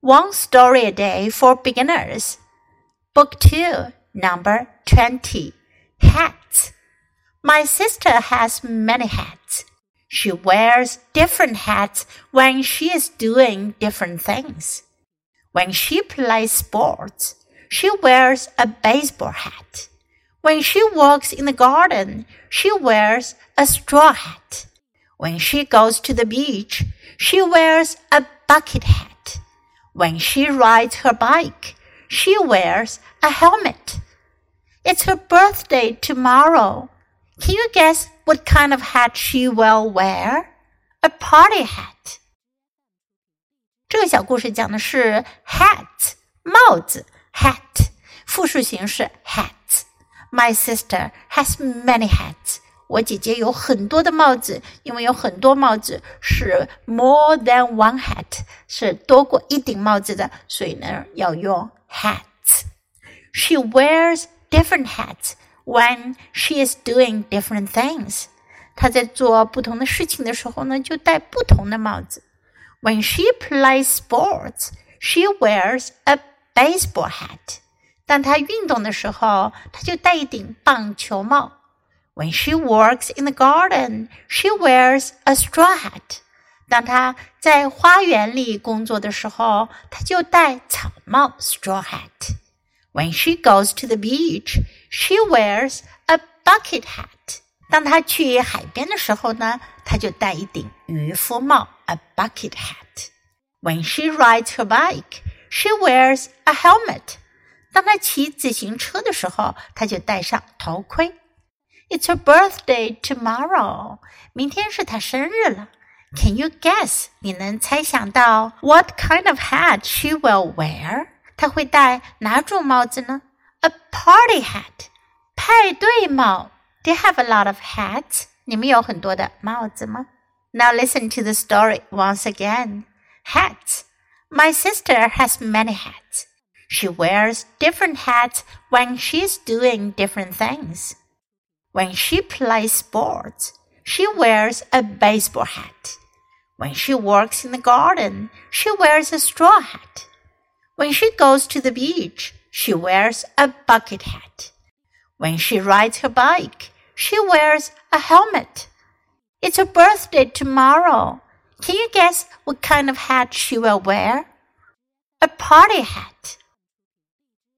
One Story a Day for Beginners, Book 2, Number 20 Hats. My sister has many hats. She wears different hats when she is doing different things. When she plays sports, she wears a baseball hat. When she walks in the garden, she wears a straw hat. When she goes to the beach, she wears a bucket hat. When she rides her bike, she wears a helmet. It's her birthday tomorrow. Can you guess what kind of hat she will wear? A party hat. 这个小故事讲的是 hat 帽子 hat 复数形式 hats。My sister has many hats. 我姐姐有很多的帽子，因为有很多帽子是 more than one hat， 是多过一顶帽子的，所以呢要用 hats。She wears different hats when she is doing different things。她在做不同的事情的时候呢，就戴不同的帽子。When she plays sports, she wears a baseball hat。当她运动的时候，她就戴一顶棒球帽。when she works in the garden, she wears a straw hat. 当她在花园里工作的时候，她就戴草帽 （straw hat）。When she goes to the beach, she wears a bucket hat. 当她去海边的时候呢，她就戴一顶渔夫帽 （a bucket hat）。When she rides her bike, she wears a helmet. 当她骑自行车的时候，她就戴上头盔。it's her birthday tomorrow. 明天是她生日了。Can you guess? 你能猜想到 what kind of hat she will wear? 她会戴哪种帽子呢？A party hat. 派对帽。Do you have a lot of hats? 你们有很多的帽子吗？Now listen to the story once again. Hats. My sister has many hats. She wears different hats when she's doing different things. When she plays sports, she wears a baseball hat. When she works in the garden, she wears a straw hat. When she goes to the beach, she wears a bucket hat. When she rides her bike, she wears a helmet. It's her birthday tomorrow. Can you guess what kind of hat she will wear? A party hat.